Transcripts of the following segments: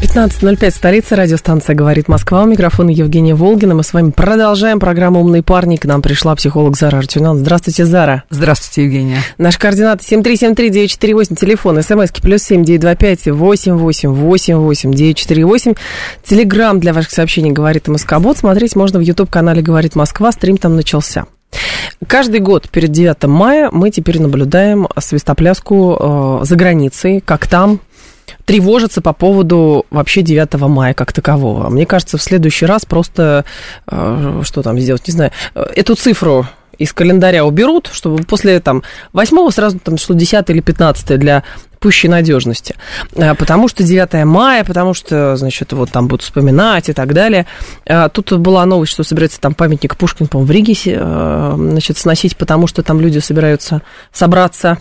15.05, столица, радиостанция «Говорит Москва». У микрофона Евгения Волгина. Мы с вами продолжаем программу «Умные парни». К нам пришла психолог Зара Артюнан. Здравствуйте, Зара. Здравствуйте, Евгения. Наш координаты 7373948, телефон, смски плюс семь девять два пять восемь восемь восемь восемь девять четыре восемь. Телеграмм для ваших сообщений «Говорит Москобот». Смотреть можно в YouTube-канале «Говорит Москва». Стрим там начался. Каждый год перед 9 мая мы теперь наблюдаем свистопляску э, за границей, как там тревожиться по поводу вообще 9 мая как такового. Мне кажется, в следующий раз просто, э, что там сделать, не знаю, э, эту цифру из календаря уберут, чтобы после там 8 сразу там что 10 или 15 для пущей надежности. Э, потому что 9 мая, потому что, значит, вот там будут вспоминать и так далее. Тут была новость, что собирается там памятник Пушкин, по в Риге, значит, сносить, потому что там люди собираются собраться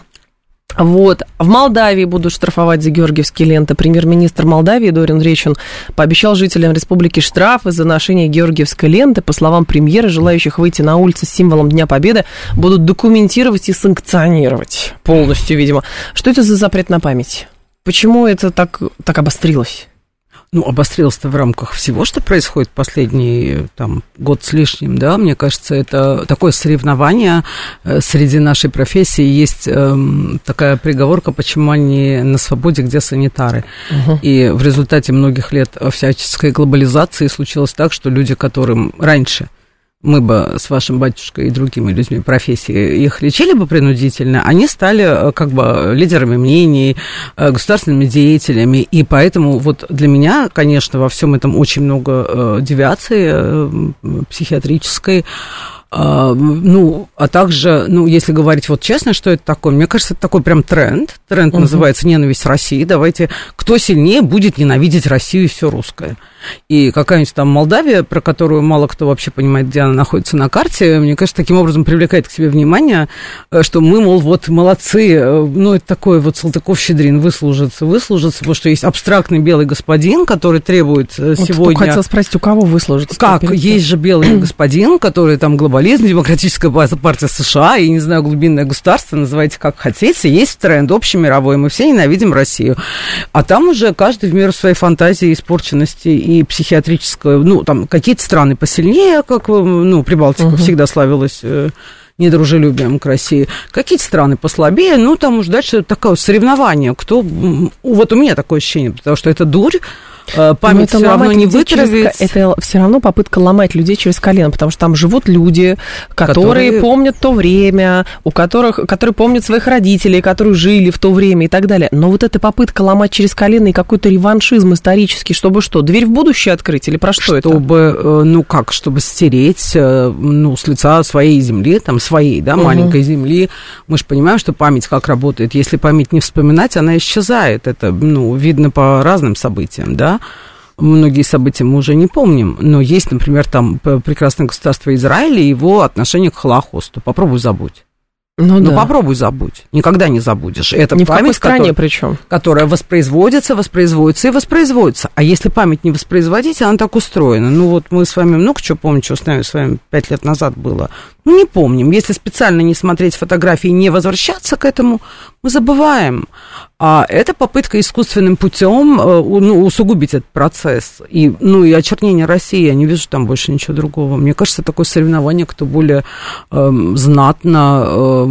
вот. В Молдавии будут штрафовать за георгиевские ленты. Премьер-министр Молдавии Дорин Речин пообещал жителям республики штрафы за ношение георгиевской ленты. По словам премьера, желающих выйти на улицы с символом Дня Победы будут документировать и санкционировать полностью, видимо. Что это за запрет на память? Почему это так, так обострилось? Ну, обострился в рамках всего, что происходит последний там, год с лишним, да, мне кажется, это такое соревнование э, среди нашей профессии. Есть э, такая приговорка, почему они на свободе, где санитары. Угу. И в результате многих лет всяческой глобализации случилось так, что люди, которым раньше – мы бы с вашим батюшкой и другими людьми профессии их лечили бы принудительно, они стали э, как бы лидерами мнений, э, государственными деятелями, и поэтому вот для меня, конечно, во всем этом очень много э, девиации психиатрической, а, ну, а также, ну, если говорить вот честно, что это такое, мне кажется, это такой прям тренд. Тренд угу. называется «Ненависть России». Давайте, кто сильнее будет ненавидеть Россию и все русское. И какая-нибудь там Молдавия, про которую мало кто вообще понимает, где она находится на карте, мне кажется, таким образом привлекает к себе внимание, э, что мы, мол, вот молодцы, э, ну, это такой вот Салтыков-Щедрин, выслужиться, выслужиться, потому что есть абстрактный белый господин, который требует э, вот сегодня... Хотел спросить, у кого выслужиться? Как? Есть же белый господин, который там глобализм, демократическая партия США, и, не знаю, глубинное государство, называйте как хотите, есть тренд общемировой, мы все ненавидим Россию. А там уже каждый в меру своей фантазии, испорченности и психиатрического, ну, там какие-то страны посильнее, как, ну, Прибалтика угу. всегда славилась э, недружелюбием к России. Какие-то страны послабее, ну, там уже дальше такое соревнование. Кто... Вот у меня такое ощущение, потому что это дурь, Э, память все равно не вытравить. Через, это все равно попытка ломать людей через колено, потому что там живут люди, которые, которые... помнят то время, у которых, которые помнят своих родителей, которые жили в то время и так далее. Но вот эта попытка ломать через колено и какой-то реваншизм исторический, чтобы что, дверь в будущее открыть или про что чтобы, это? Чтобы, э, ну как, чтобы стереть, э, ну, с лица своей земли, там, своей, да, угу. маленькой земли. Мы же понимаем, что память как работает. Если память не вспоминать, она исчезает. Это, ну, видно по разным событиям, да. Многие события мы уже не помним, но есть, например, там прекрасное государство Израиль и его отношение к Холокосту. Попробуй забудь. Ну, ну да. попробуй забудь. Никогда не забудешь. Это Ни память, в стране которая, причем. Которая воспроизводится, воспроизводится и воспроизводится. А если память не воспроизводить, она так устроена. Ну вот мы с вами много чего помним, что с нами с вами пять лет назад было. Ну не помним. Если специально не смотреть фотографии и не возвращаться к этому, мы забываем. А это попытка искусственным путем э, ну, усугубить этот процесс. И, ну, и очернение России, я не вижу там больше ничего другого. Мне кажется, такое соревнование, кто более э, знатно э,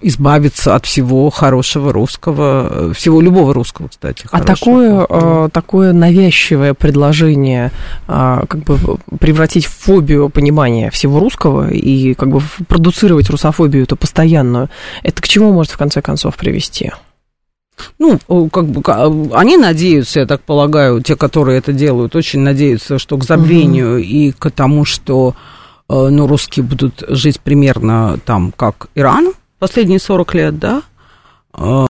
избавиться от всего хорошего русского, всего любого русского, кстати. А такое, э, такое навязчивое предложение э, как бы превратить в фобию понимания всего русского и как бы продуцировать русофобию эту постоянную, это к чему может в конце концов привести? Ну, как бы они надеются, я так полагаю, те, которые это делают, очень надеются, что к забвению угу. и к тому, что э, ну, русские будут жить примерно там, как Иран последние 40 лет, да, э,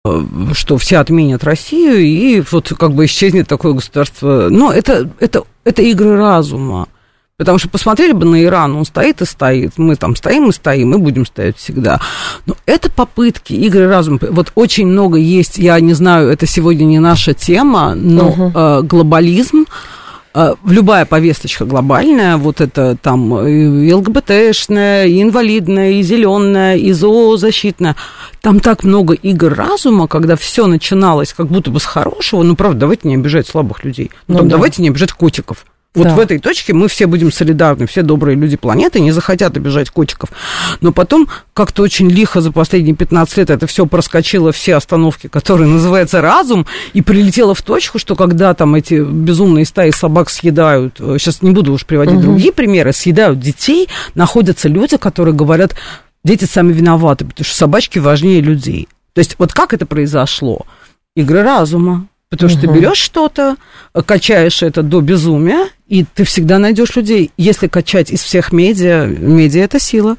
что все отменят Россию, и вот как бы исчезнет такое государство. Но это, это, это игры разума. Потому что посмотрели бы на Иран, он стоит и стоит. Мы там стоим и стоим, и будем стоять всегда. Но это попытки, игры разума. Вот очень много есть, я не знаю, это сегодня не наша тема, но угу. э, глобализм, э, любая повесточка глобальная, вот это там и ЛГБТшная, и инвалидная, и зеленая, и зоозащитная, там так много игр разума, когда все начиналось как будто бы с хорошего, ну, правда, давайте не обижать слабых людей, ну, там, да. давайте не обижать котиков. Вот да. в этой точке мы все будем солидарны, все добрые люди планеты не захотят обижать котиков. Но потом как-то очень лихо за последние 15 лет это все проскочило, все остановки, которые называются разум, и прилетело в точку, что когда там эти безумные стаи собак съедают, сейчас э, не буду уж приводить угу. другие примеры, съедают детей, находятся люди, которые говорят, дети сами виноваты, потому что собачки важнее людей. То есть вот как это произошло? Игры разума. Потому угу. что ты берешь что-то, качаешь это до безумия, и ты всегда найдешь людей. Если качать из всех медиа, медиа это сила.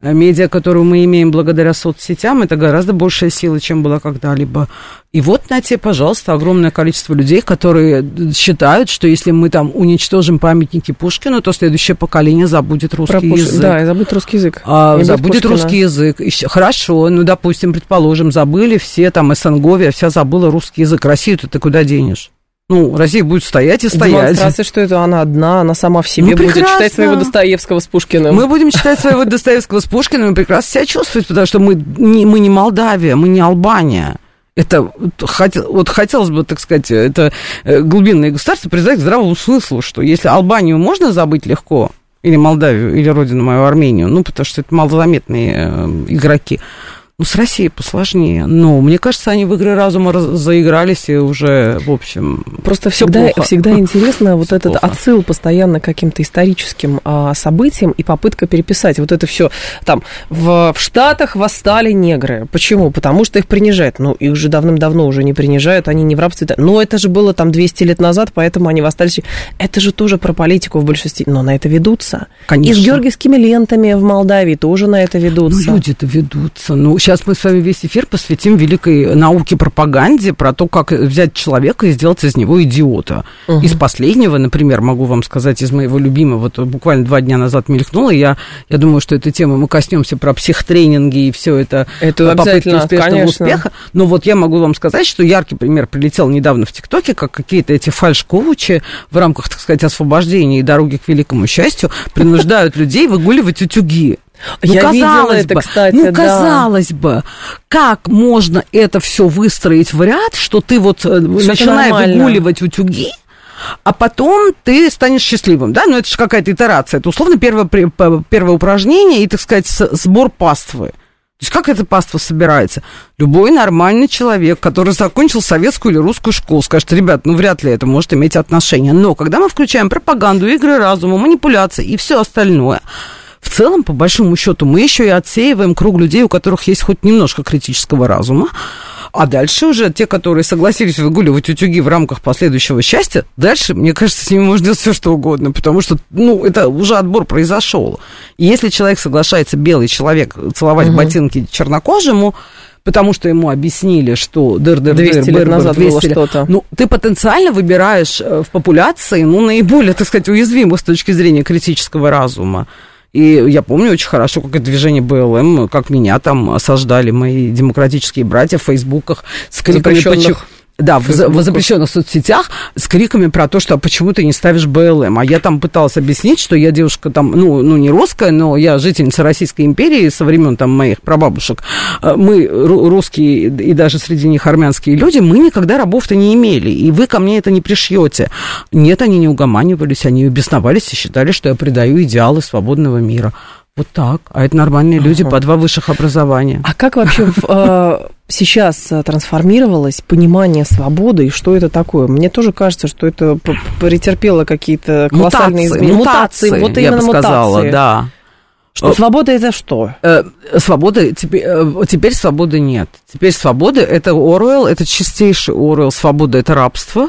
Э, медиа, которую мы имеем благодаря соцсетям, это гораздо большая сила, чем была когда-либо. И вот на тебе, пожалуйста, огромное количество людей, которые считают, что если мы там уничтожим памятники Пушкину, то следующее поколение забудет русский Про язык. Да, и забудет русский язык. А, забудет Пушкина. русский язык. Хорошо, ну, допустим, предположим, забыли все, там, СНГ, вся забыла русский язык. Россию-то ты куда денешь? Ну, Россия будет стоять и стоять. Демонстрация, что это она одна, она сама в себе ну, будет прекрасно. читать своего Достоевского с Пушкиным. Мы будем читать своего Достоевского с Пушкиным и прекрасно себя чувствовать, потому что мы не, мы не Молдавия, мы не Албания. Это вот хотелось бы, так сказать, это э, глубинное государство признать к здравому смыслу, что если Албанию можно забыть легко, или Молдавию, или родину мою Армению, ну, потому что это малозаметные э, игроки, ну, с Россией посложнее. Но мне кажется, они в игры разума заигрались и уже, в общем, Просто всегда, плохо. всегда интересно вот этот плохо. отсыл постоянно к каким-то историческим а, событиям и попытка переписать вот это все. Там в, в Штатах восстали негры. Почему? Потому что их принижают. Ну, их же давным-давно уже не принижают, они не в рабстве. Но это же было там 200 лет назад, поэтому они восстали. Это же тоже про политику в большинстве. Но на это ведутся. Конечно. И с георгиевскими лентами в Молдавии тоже на это ведутся. Ну, люди-то ведутся. Ну, сейчас мы с вами весь эфир посвятим великой науке пропаганде про то, как взять человека и сделать из него идиота. Угу. Из последнего, например, могу вам сказать, из моего любимого, вот буквально два дня назад мелькнуло, я, я думаю, что эта тема, мы коснемся про психтренинги и все это, это попытки успешного конечно. успеха. Но вот я могу вам сказать, что яркий пример прилетел недавно в ТикТоке, как какие-то эти фальш-коучи в рамках, так сказать, освобождения и дороги к великому счастью принуждают людей выгуливать утюги. Ну, Я казалось это, бы, кстати, ну, да. казалось бы, как можно это все выстроить в ряд, что ты вот что э, начинаешь выгуливать утюги, а потом ты станешь счастливым, да? Ну, это же какая-то итерация. Это, условно, первое, первое упражнение и, так сказать, сбор паствы. То есть как эта паства собирается? Любой нормальный человек, который закончил советскую или русскую школу, скажет, ребят, ну вряд ли это может иметь отношение. Но когда мы включаем пропаганду, игры разума, манипуляции и все остальное, в целом, по большому счету, мы еще и отсеиваем круг людей, у которых есть хоть немножко критического разума. А дальше уже те, которые согласились выгуливать утюги в рамках последующего счастья, дальше, мне кажется, с ними можно делать все, что угодно, потому что, ну, это уже отбор произошел. И если человек соглашается, белый человек, целовать угу. ботинки чернокожему, потому что ему объяснили, что дыр дыр 200 дыр, лет быр, назад 200 было что-то. Ну, ты потенциально выбираешь э, в популяции, ну, наиболее, так сказать, уязвимых с точки зрения критического разума. И я помню очень хорошо, как это движение БЛМ, как меня там осаждали мои демократические братья в фейсбуках с криками «Почему?» Да, в, в запрещенных соцсетях с криками про то, что «А почему ты не ставишь БЛМ. А я там пыталась объяснить, что я девушка там, ну, ну не русская, но я жительница Российской империи со времен там моих прабабушек. Э, мы, русские и даже среди них армянские люди, мы никогда рабов-то не имели, и вы ко мне это не пришьете. Нет, они не угоманивались, они бесновались и считали, что я предаю идеалы свободного мира. Вот так. А это нормальные ага. люди по два высших образования. А как вообще э, сейчас э, трансформировалось понимание свободы и что это такое? Мне тоже кажется, что это претерпело какие-то колоссальные мутации, изменения. Мутации, мутации, вот именно я бы сказала, мутации. да. Что свобода это что? Э, свобода, теперь, э, теперь свободы нет. Теперь свобода это Оруэлл, это чистейший Оруэлл. Свобода это рабство.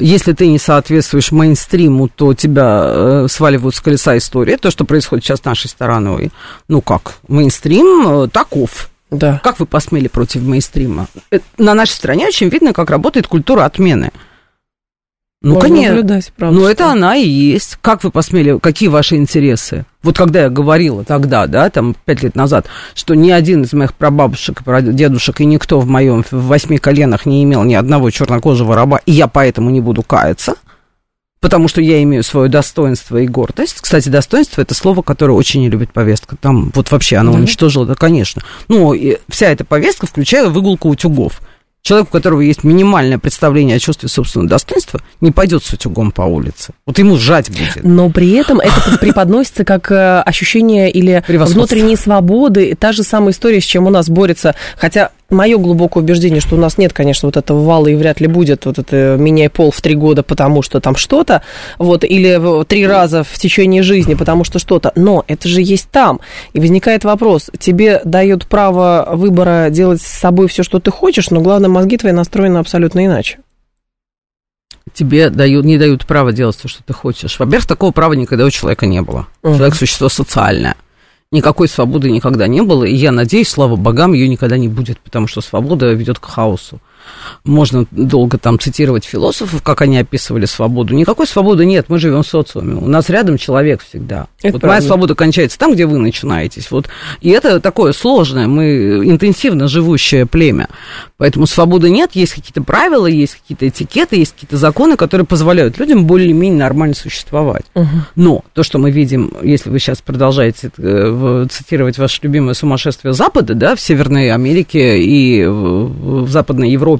Если ты не соответствуешь мейнстриму, то тебя э, сваливают с колеса истории. То, что происходит сейчас с нашей стороной. Ну как, мейнстрим э, таков. Да. Как вы посмели против мейнстрима? Э, на нашей стране очень видно, как работает культура отмены. Ну, Можно конечно. правда, Ну, что- это она и есть. Как вы посмели, какие ваши интересы? Вот когда я говорила тогда, да, там, пять лет назад, что ни один из моих прабабушек, дедушек и никто в моем в восьми коленах не имел ни одного чернокожего раба, и я поэтому не буду каяться, потому что я имею свое достоинство и гордость. Кстати, достоинство – это слово, которое очень не любит повестка. Там вот вообще оно Да? уничтожило, да, конечно. Ну, и вся эта повестка, включая выгулку утюгов. Человек, у которого есть минимальное представление о чувстве собственного достоинства, не пойдет с утюгом по улице. Вот ему сжать будет. Но при этом это под- преподносится как э, ощущение или внутренней свободы. Та же самая история, с чем у нас борется. Хотя мое глубокое убеждение, что у нас нет, конечно, вот этого вала и вряд ли будет вот это меняй пол в три года, потому что там что-то, вот, или три раза в течение жизни, потому что что-то. Но это же есть там. И возникает вопрос, тебе дают право выбора делать с собой все, что ты хочешь, но главное, мозги твои настроены абсолютно иначе. Тебе дают, не дают права делать то, что ты хочешь. Во-первых, такого права никогда у человека не было. Мгм. Человек – существо социальное. Никакой свободы никогда не было, и я надеюсь, слава богам, ее никогда не будет, потому что свобода ведет к хаосу. Можно долго там цитировать философов, как они описывали свободу. Никакой свободы нет, мы живем в социуме. У нас рядом человек всегда. Это вот моя правда. свобода кончается там, где вы начинаетесь. Вот. И это такое сложное, мы интенсивно живущее племя. Поэтому свободы нет, есть какие-то правила, есть какие-то этикеты, есть какие-то законы, которые позволяют людям более-менее нормально существовать. Но то, что мы видим, если вы сейчас продолжаете э, цитировать ваше любимое сумасшествие Запада, да, в Северной Америке и в Западной Европе,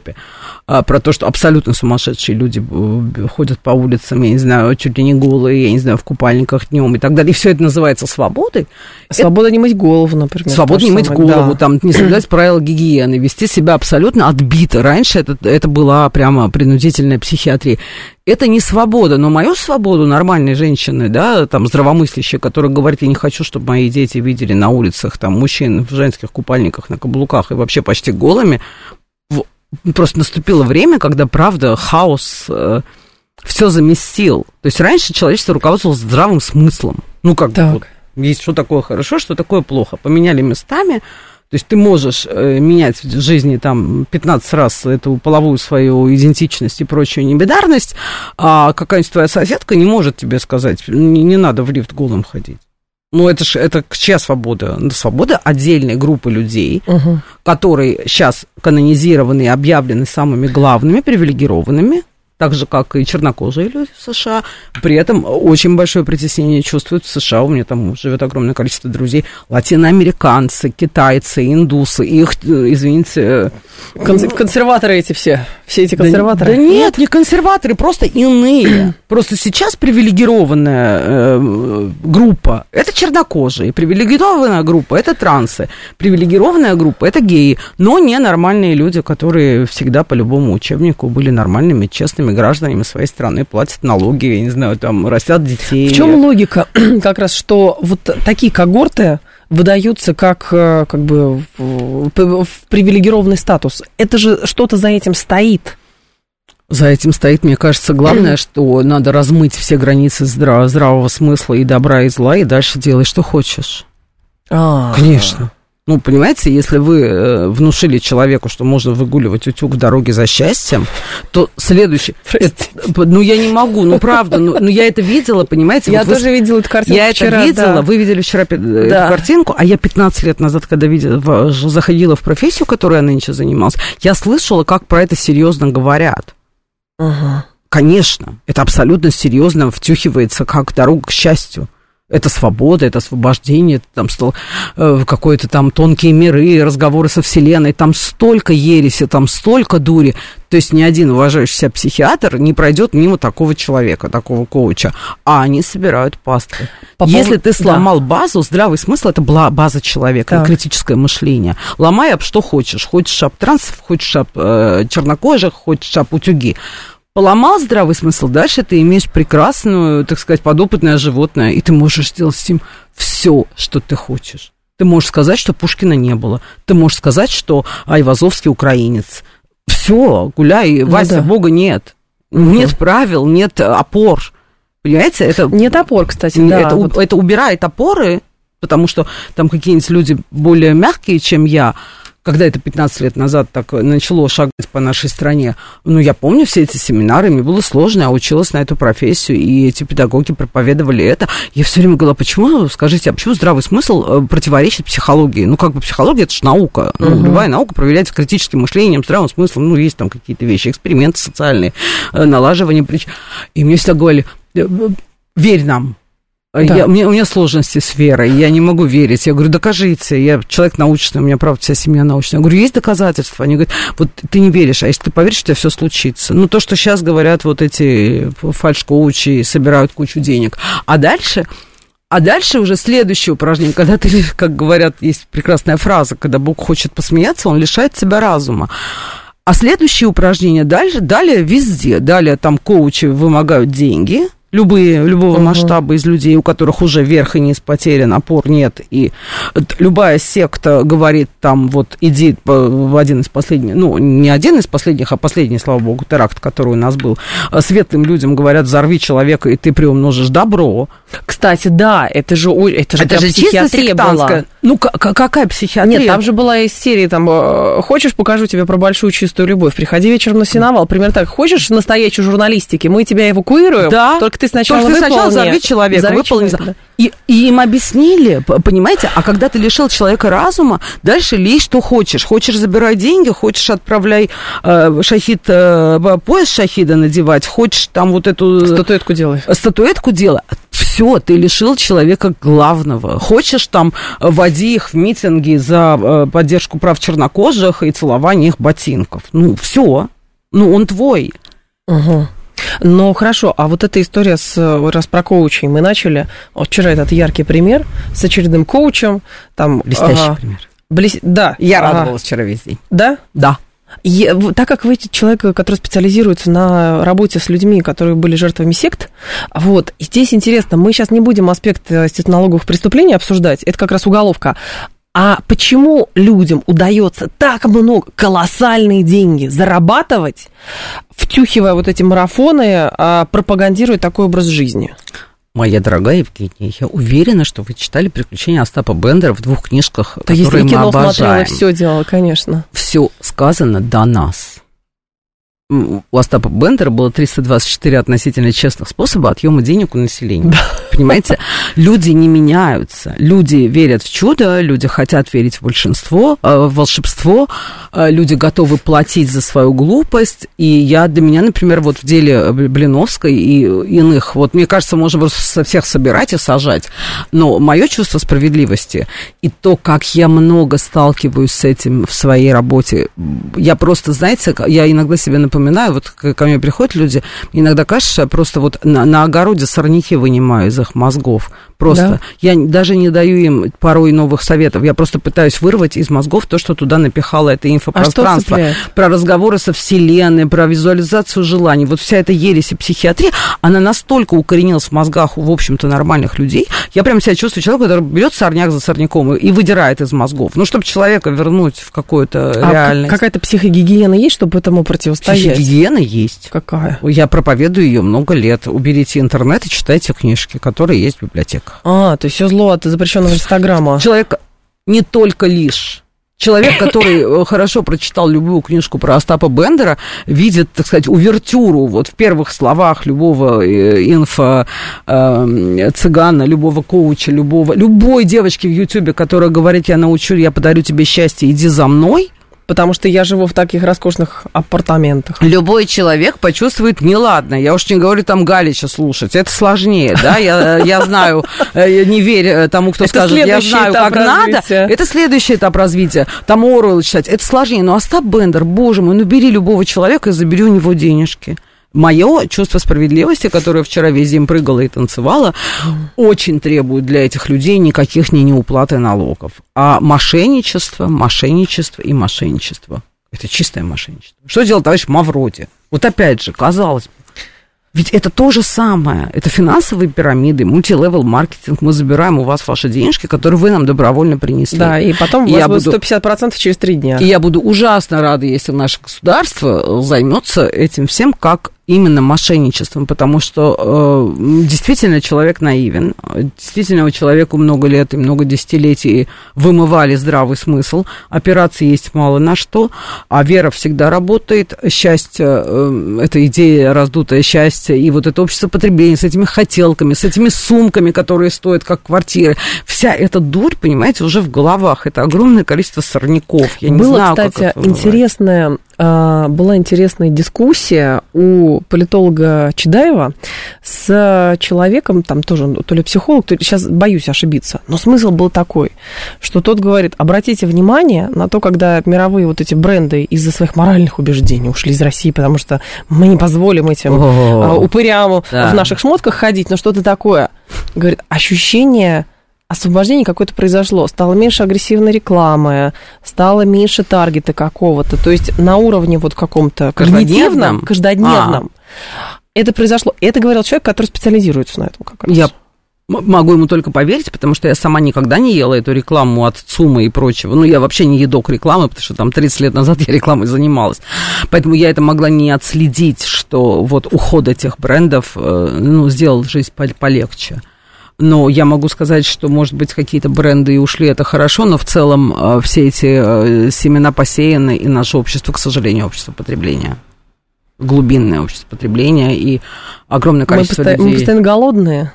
а, про то, что абсолютно сумасшедшие люди э, ходят по улицам, я не знаю, чуть ли не голые, я не знаю, в купальниках днем и так далее. И все это называется свободой. Свобода не мыть голову, например. Свободно то не мыть самое. голову, Да. там, не соблюдать правила гигиены, вести себя абсолютно отбито. Раньше это, это была прямо принудительная психиатрия. Это не свобода, но мою свободу нормальной женщины, да, там, здравомыслящей, которая говорит, я не хочу, чтобы мои дети видели на улицах там мужчин в женских купальниках, на каблуках и вообще почти голыми, просто наступило время, когда, правда, хаос все заместил. То есть раньше человечество руководствовалось здравым смыслом. Ну, как бы Так. вот есть что такое хорошо, что такое плохо. Поменяли местами. То есть ты можешь э, менять в жизни там 15 раз эту половую свою идентичность и прочую небедарность, а какая-нибудь твоя соседка не может тебе сказать, не, не надо в лифт голым ходить. Ну, это ж, это чья свобода? Ну, Свобода отдельной группы людей, Мгм. которые сейчас канонизированы и объявлены самыми главными, привилегированными, так же, как и чернокожие люди в США. При этом очень большое притеснение чувствуют в США. У меня там живет огромное количество друзей. Латиноамериканцы, китайцы, индусы. Их, э, извините... э, Конс- Консерваторы эти все, все эти да- консерваторы. Да, нет, не консерваторы, просто иные. Просто сейчас привилегированная э, группа – это чернокожие, привилегированная группа – это трансы, привилегированная группа – это геи, но не нормальные люди, которые всегда по любому учебнику были нормальными, честными гражданами своей страны, платят налоги, я не знаю, там, растят детей. В чем логика как раз, что вот такие когорты выдаются как, э, как бы в, в привилегированный статус? Это же что-то за этим стоит. За этим стоит, мне кажется, главное, что надо размыть все границы здра- здравого смысла и добра, и зла, и дальше делай, что хочешь. А, Конечно. Ну, понимаете, если вы э, внушили человеку, что можно выгуливать утюг в дороге за счастьем, то следующий... Это- ну, я не могу, ну, правда, ну, ну, я это видела, понимаете? Я вот вы тоже видела эту картинку я вчера, это видела, да. вы видели вчера э, Да. эту картинку, а я 15 лет назад, когда видела, заходила в профессию, которой я нынче занималась, я слышала, как про это серьезно говорят. Ага. Конечно, это абсолютно серьезно втюхивается как дорога к счастью. Это свобода, это освобождение, это там стол, э, какой-то там тонкие миры, разговоры со Вселенной, там столько ереси, там столько дури. То есть ни один уважающий себя психиатр не пройдет мимо такого человека, такого коуча. А они собирают пасты. По Если поводу- ты сломал базу, здравый смысл это была база человека, Так. критическое мышление. Ломай об что хочешь. Хочешь об трансов, хочешь об э, чернокожих, хочешь об утюги. Поломал здравый смысл, дальше ты имеешь прекрасную, так сказать, подопытное животное, и ты можешь сделать с ним все, что ты хочешь. Ты можешь сказать, что Пушкина не было. Ты можешь сказать, что Айвазовский украинец. Все, гуляй, Вася, да. Бога нет. Нет правил, нет опор. Понимаете, это... Нет опор, кстати, да. это, у- это убирает опоры, потому что там какие-нибудь люди более мягкие, чем я, когда это 15 лет назад так начало шагать по нашей стране, ну, я помню все эти семинары, мне было сложно, я училась на эту профессию, и эти педагоги проповедовали это. Я все время говорила, почему, скажите, а почему здравый смысл э, противоречит психологии? Ну, как бы психология, это же наука. Ну, угу. любая наука проверяется критическим мышлением, здравым смыслом, ну, есть там какие-то вещи, эксперименты социальные, э, налаживание причин. И мне всегда говорили, «Э, верь нам, да. Я, у, меня, у меня сложности с верой, я не могу верить. Я говорю, докажите. Я человек научный, у меня, правда, вся семья научная. Я говорю, есть доказательства? Они говорят, вот ты не веришь, а если ты поверишь, у тебя все случится. Ну, то, что сейчас говорят вот эти фальш-коучи, собирают кучу денег. А дальше... А дальше уже следующее упражнение, когда ты, как говорят, есть прекрасная фраза, когда Бог хочет посмеяться, он лишает себя разума. А следующее упражнение дальше, далее везде. Далее там коучи вымогают деньги – любые, любого угу. масштаба из людей, у которых уже верх и низ потерян, опор нет, и любая секта говорит там, вот, иди в один из последних, ну, не один из последних, а последний, слава богу, теракт, который у нас был, светлым людям говорят, взорви человека, и ты приумножишь добро. Кстати, да, это же, это же, это же психиатрия была. Ну, какая психиатрия? Нет, там же была из серии, там, э, хочешь, покажу тебе про большую чистую любовь, приходи вечером на сеновал, примерно так, хочешь настоящей журналистики, мы тебя эвакуируем, да. только ты сначала Только ты сначала взорви человека, взорви выполни. Человека, да. и, и им объяснили, понимаете, а когда ты лишил человека разума, дальше лей что хочешь. Хочешь забирай деньги, хочешь отправляй э, шахид, э, пояс шахида надевать, хочешь там вот эту... Статуэтку делай. Статуэтку делай. Все, ты лишил человека главного. Хочешь там, води их в митинги за э, поддержку прав чернокожих и целование их ботинков. Ну, все. Ну, он твой. Угу. Но хорошо, а вот эта история с раз про коучей мы начали. Вот вчера этот яркий пример с очередным коучем. Там, Блестящий ага, пример. Блес... Да. Я ага. радовалась вчера весь день. Да? Да. И, так как вы человек, который специализируется на работе с людьми, которые были жертвами сект, вот, здесь интересно, мы сейчас не будем аспект налоговых преступлений обсуждать, это как раз уголовка, а почему людям удается так много, колоссальные деньги зарабатывать, втюхивая вот эти марафоны, а пропагандируя такой образ жизни? Моя дорогая Евгения, я уверена, что вы читали «Приключения Остапа Бендера» в двух книжках, да которые мы обожаем. смотрела, все делала, конечно. Все сказано до нас у Остапа Бендера было 324 относительно честных способа отъема денег у населения. Да. Понимаете? Люди не меняются. Люди верят в чудо, люди хотят верить в большинство, э, в волшебство, э, люди готовы платить за свою глупость. И я для меня, например, вот в деле Блиновской и иных, вот мне кажется, можно просто со всех собирать и сажать. Но мое чувство справедливости и то, как я много сталкиваюсь с этим в своей работе, я просто, знаете, я иногда себе напоминаю, вспоминаю, вот ко мне приходят люди, иногда кажется, что я просто вот на, на огороде сорняки вынимаю из их мозгов. Просто. Да. Я даже не даю им порой новых советов. Я просто пытаюсь вырвать из мозгов то, что туда напихало это инфопространство. А про разговоры со Вселенной, про визуализацию желаний. Вот вся эта ересь и психиатрия, она настолько укоренилась в мозгах, в общем-то, нормальных людей. Я прям себя чувствую человека, который берет сорняк за сорняком и, и выдирает из мозгов. Ну, чтобы человека вернуть в какую-то а реальность. какая-то психогигиена есть, чтобы этому противостоять? Психогигиена есть. Какая? Я проповедую ее много лет. Уберите интернет и читайте книжки, которые есть в библиотеках. А, то есть все зло от запрещенного Инстаграма. Человек не только лишь. Человек, который э, хорошо прочитал любую книжку про Остапа Бендера, видит, так сказать, увертюру вот в первых словах любого э, инфо э, цыгана, любого коуча, любого, любой девочки в Ютубе, которая говорит, я научу, я подарю тебе счастье, иди за мной – потому что я живу в таких роскошных апартаментах. Любой человек почувствует неладно. Я уж не говорю там Галича слушать. Это сложнее, да? Я, я знаю, э, не верь э, тому, кто скажет, я знаю, как развития. надо. Это следующий этап развития. Там Оруэлл читать. Это сложнее. Но Остап Бендер, боже мой, ну бери любого человека и забери у него денежки мое чувство справедливости, которое вчера весь день прыгало и танцевало, очень требует для этих людей никаких не неуплаты налогов. А мошенничество, мошенничество и мошенничество. Это чистое мошенничество. Что делал товарищ Мавроди? Вот опять же, казалось бы, ведь это то же самое. Это финансовые пирамиды, мультилевел маркетинг. Мы забираем у вас ваши денежки, которые вы нам добровольно принесли. Да, и потом у вас будет буду, 150% через три дня. И я буду ужасно рада, если наше государство займется этим всем как именно мошенничеством, потому что э, действительно человек наивен, действительно человеку много лет и много десятилетий вымывали здравый смысл, операций есть мало на что, а вера всегда работает, счастье, э, это идея раздутое счастье, и вот это общество потребления с этими хотелками, с этими сумками, которые стоят как квартиры, вся эта дурь, понимаете, уже в головах, это огромное количество сорняков, я не Было, знаю, кстати, как это интересное была интересная дискуссия у политолога Чедаева с человеком, там тоже ну, то ли психолог, то ли сейчас боюсь ошибиться, но смысл был такой, что тот говорит, обратите внимание на то, когда мировые вот эти бренды из-за своих моральных убеждений ушли из России, потому что мы не позволим этим О, упырям да. в наших шмотках ходить, но что-то такое. Говорит, ощущение освобождение какое-то произошло, стало меньше агрессивной рекламы, стало меньше таргета какого-то, то есть на уровне вот каком-то каждодневном, каждодневном а. это произошло. Это говорил человек, который специализируется на этом как раз. Я могу ему только поверить, потому что я сама никогда не ела эту рекламу от ЦУМа и прочего. Ну, я вообще не едок рекламы, потому что там 30 лет назад я рекламой занималась. Поэтому я это могла не отследить, что вот уход этих брендов, э, ну, сделал жизнь полегче. Но я могу сказать, что, может быть, какие-то бренды и ушли, это хорошо, но в целом э, все эти э, семена посеяны, и наше общество, к сожалению, общество потребления глубинное общество потребления и огромное количество мы людей. Мы постоянно голодные.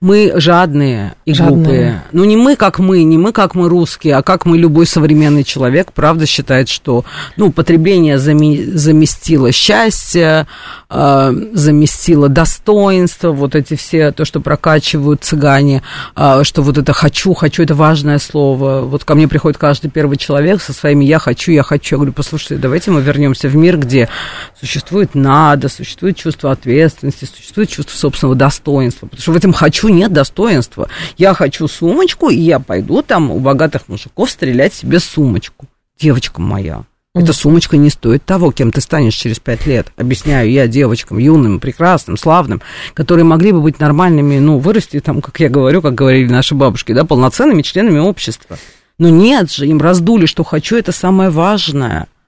Мы жадные и жадные. глупые. Ну, не мы, как мы, не мы, как мы русские, а как мы, любой современный человек, правда, считает, что, ну, потребление зами- заместило счастье, э, заместило достоинство, вот эти все, то, что прокачивают цыгане, э, что вот это «хочу», «хочу» — это важное слово. Вот ко мне приходит каждый первый человек со своими «я хочу», «я хочу». Я говорю, послушайте, давайте мы вернемся в мир, где существует «надо», существует чувство ответственности, существует чувство собственного достоинства. Потому что в этом «хочу» нет достоинства. Я хочу сумочку, и я пойду там у богатых мужиков стрелять себе сумочку. Девочка моя, эта сумочка не стоит того, кем ты станешь через пять лет. Объясняю я девочкам, юным, прекрасным, славным, которые могли бы быть нормальными, ну, вырасти там, как я говорю, как говорили наши бабушки, да, полноценными членами общества. Но нет же, им раздули, что хочу, это самое важное –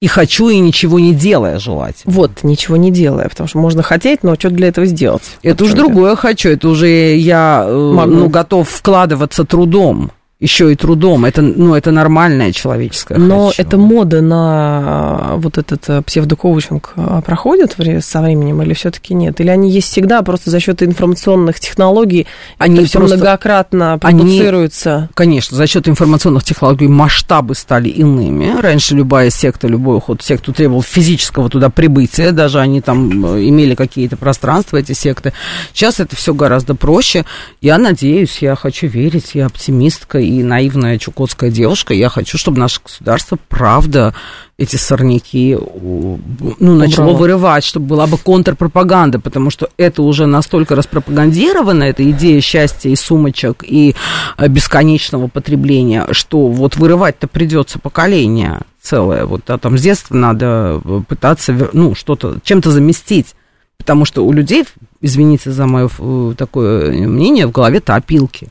и хочу, и ничего не делая желать. Вот, ничего не делая, потому что можно хотеть, но что для этого сделать? Это уже другое хочу, это уже я э, Могу. ну, готов вкладываться трудом еще и трудом. Это, ну, это нормальная человеческая Но хочу. эта мода на э, вот этот э, псевдокоучинг э, проходит со временем или все-таки нет? Или они есть всегда, просто за счет информационных технологий они все многократно продуцируются? Они, конечно, за счет информационных технологий масштабы стали иными. Раньше любая секта, любой уход секту требовал физического туда прибытия, даже они там имели какие-то пространства, эти секты. Сейчас это все гораздо проще. Я надеюсь, я хочу верить, я оптимистка, и наивная чукотская девушка. Я хочу, чтобы наше государство, правда, эти сорняки ну, начало Убрало. вырывать, чтобы была бы контрпропаганда, потому что это уже настолько распропагандировано, эта идея счастья и сумочек, и э, бесконечного потребления, что вот вырывать-то придется поколение целое. Вот а там с детства надо э, пытаться, ну, что-то, чем-то заместить. Потому что у людей, извините за мое э, такое мнение, в голове-то опилки.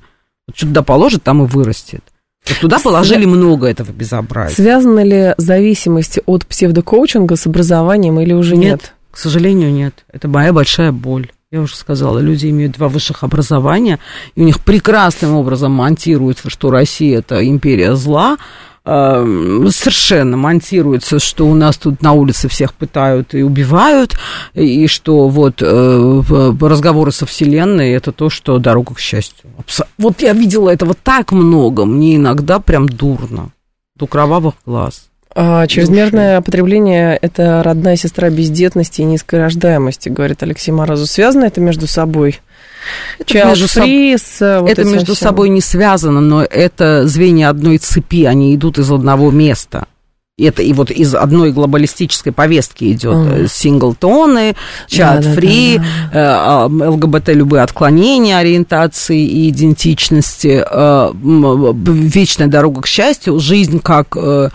Вот туда положит, там и вырастет. Вот туда положили много этого безобразия. Связана ли зависимость от псевдокоучинга с образованием или уже нет? Нет, к сожалению, нет. Это моя большая боль. Я уже сказала, люди имеют два высших образования, и у них прекрасным образом монтируется, что Россия это империя зла, совершенно монтируется, что у нас тут на улице всех пытают и убивают, и что вот э, разговоры со Вселенной это то, что дорога к счастью. Вот я видела этого так много, мне иногда прям дурно, до кровавых глаз. А, чрезмерное души. потребление – это родная сестра бездетности и низкой рождаемости, говорит Алексей Морозов. Связано это между собой? Это между, free, с, вот это между всем. собой не связано, но это звенья одной цепи, они идут из одного места. Это и вот из одной глобалистической повестки идет uh-huh. синглтоны, чат фри, да, да, да, ЛГБТ любые отклонения ориентации и идентичности, э, вечная дорога к счастью, жизнь как э,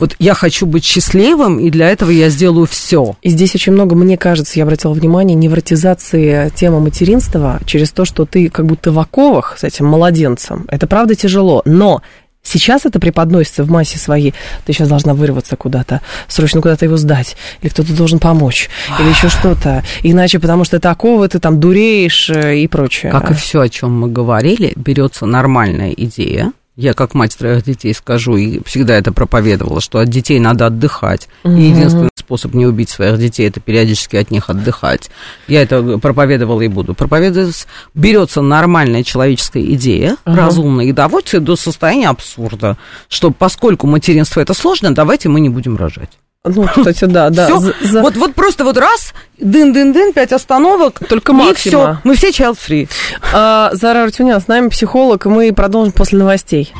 вот я хочу быть счастливым, и для этого я сделаю все. И здесь очень много, мне кажется, я обратила внимание, невротизации темы материнства через то, что ты как будто в оковах с этим младенцем. Это правда тяжело, но Сейчас это преподносится в массе своей. Ты сейчас должна вырваться куда-то, срочно куда-то его сдать, или кто-то должен помочь, или еще что-то. Иначе, потому что такого ты там дуреешь э, и прочее. Как и все, о чем мы говорили, берется нормальная идея, я как мать троих детей скажу, и всегда это проповедовала, что от детей надо отдыхать. Угу. И единственный способ не убить своих детей, это периодически от них отдыхать. Я это проповедовала и буду проповедовать. Берется нормальная человеческая идея, угу. разумная, и доводится до состояния абсурда, что поскольку материнство это сложно, давайте мы не будем рожать. Ну, кстати, да, да. Все, за... вот, вот просто вот раз, дын-дын-дын, пять остановок. Только максима. И все, мы все child free. А, Зара Артюнян, с нами психолог, и мы продолжим после новостей.